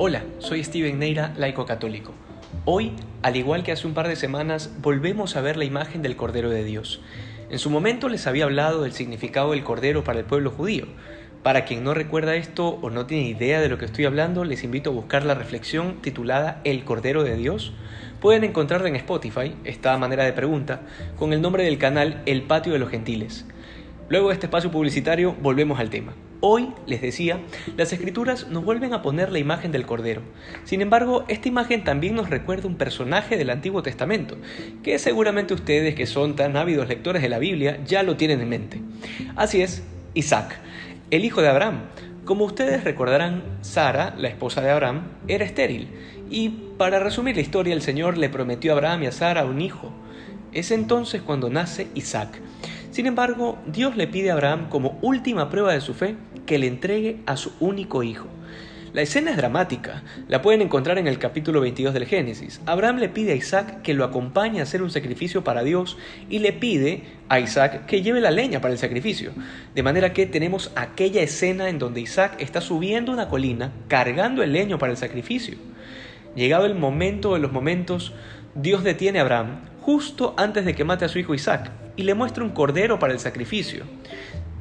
Hola, soy Steven Neira, laico católico. Hoy, al igual que hace un par de semanas, volvemos a ver la imagen del Cordero de Dios. En su momento les había hablado del significado del Cordero para el pueblo judío. Para quien no recuerda esto o no tiene idea de lo que estoy hablando, les invito a buscar la reflexión titulada El Cordero de Dios. Pueden encontrarla en Spotify, esta manera de pregunta, con el nombre del canal El Patio de los Gentiles. Luego de este espacio publicitario, volvemos al tema. Hoy, les decía, las escrituras nos vuelven a poner la imagen del Cordero. Sin embargo, esta imagen también nos recuerda un personaje del Antiguo Testamento, que seguramente ustedes que son tan ávidos lectores de la Biblia ya lo tienen en mente. Así es, Isaac, el hijo de Abraham. Como ustedes recordarán, Sara, la esposa de Abraham, era estéril, y para resumir la historia, el Señor le prometió a Abraham y a Sara un hijo. Es entonces cuando nace Isaac. Sin embargo, Dios le pide a Abraham como última prueba de su fe que le entregue a su único hijo. La escena es dramática, la pueden encontrar en el capítulo 22 del Génesis. Abraham le pide a Isaac que lo acompañe a hacer un sacrificio para Dios y le pide a Isaac que lleve la leña para el sacrificio. De manera que tenemos aquella escena en donde Isaac está subiendo una colina cargando el leño para el sacrificio. Llegado el momento de los momentos, Dios detiene a Abraham justo antes de que mate a su hijo Isaac y le muestra un cordero para el sacrificio.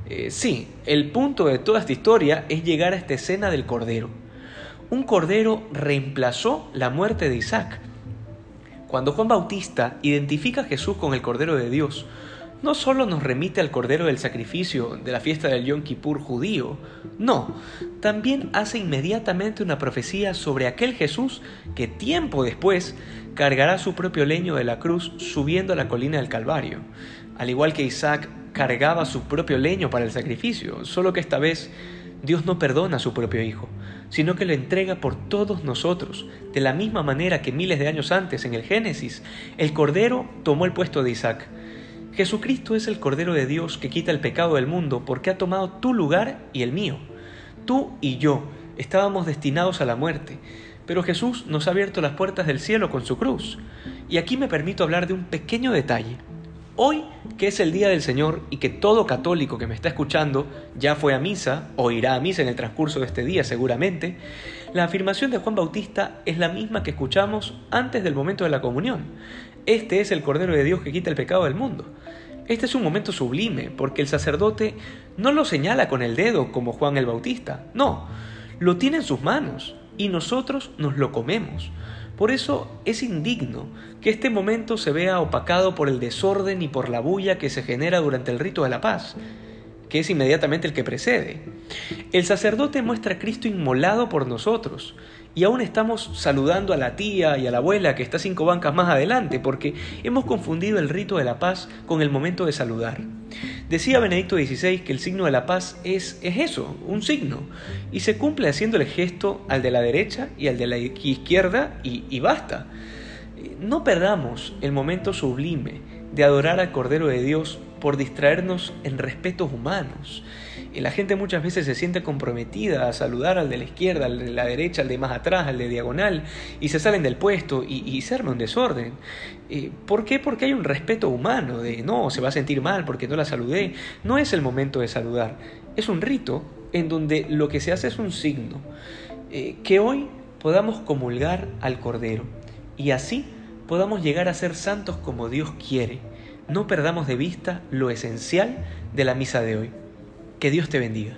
Eh, sí, el punto de toda esta historia es llegar a esta escena del cordero. Un cordero reemplazó la muerte de Isaac. Cuando Juan Bautista identifica a Jesús con el cordero de Dios, no solo nos remite al cordero del sacrificio de la fiesta del Yom Kippur judío, no, también hace inmediatamente una profecía sobre aquel Jesús que tiempo después cargará su propio leño de la cruz subiendo a la colina del Calvario, al igual que Isaac cargaba su propio leño para el sacrificio, solo que esta vez Dios no perdona a su propio Hijo, sino que lo entrega por todos nosotros, de la misma manera que miles de años antes, en el Génesis, el Cordero tomó el puesto de Isaac. Jesucristo es el Cordero de Dios que quita el pecado del mundo porque ha tomado tu lugar y el mío. Tú y yo estábamos destinados a la muerte, pero Jesús nos ha abierto las puertas del cielo con su cruz. Y aquí me permito hablar de un pequeño detalle. Hoy, que es el Día del Señor y que todo católico que me está escuchando ya fue a misa o irá a misa en el transcurso de este día seguramente, la afirmación de Juan Bautista es la misma que escuchamos antes del momento de la comunión. Este es el Cordero de Dios que quita el pecado del mundo. Este es un momento sublime porque el sacerdote no lo señala con el dedo como Juan el Bautista, no, lo tiene en sus manos y nosotros nos lo comemos. Por eso es indigno que este momento se vea opacado por el desorden y por la bulla que se genera durante el rito de la paz, que es inmediatamente el que precede. El sacerdote muestra a Cristo inmolado por nosotros, y aún estamos saludando a la tía y a la abuela que está cinco bancas más adelante, porque hemos confundido el rito de la paz con el momento de saludar. Decía Benedicto XVI que el signo de la paz es, es eso, un signo, y se cumple haciendo el gesto al de la derecha y al de la izquierda y, y basta. No perdamos el momento sublime de adorar al Cordero de Dios por distraernos en respetos humanos. Y la gente muchas veces se siente comprometida a saludar al de la izquierda, al de la derecha, al de más atrás, al de diagonal, y se salen del puesto y, y se arma un desorden. Eh, ¿Por qué? Porque hay un respeto humano de no, se va a sentir mal porque no la saludé. No es el momento de saludar, es un rito en donde lo que se hace es un signo. Eh, que hoy podamos comulgar al Cordero y así podamos llegar a ser santos como Dios quiere no perdamos de vista lo esencial de la misa de hoy. Que Dios te bendiga.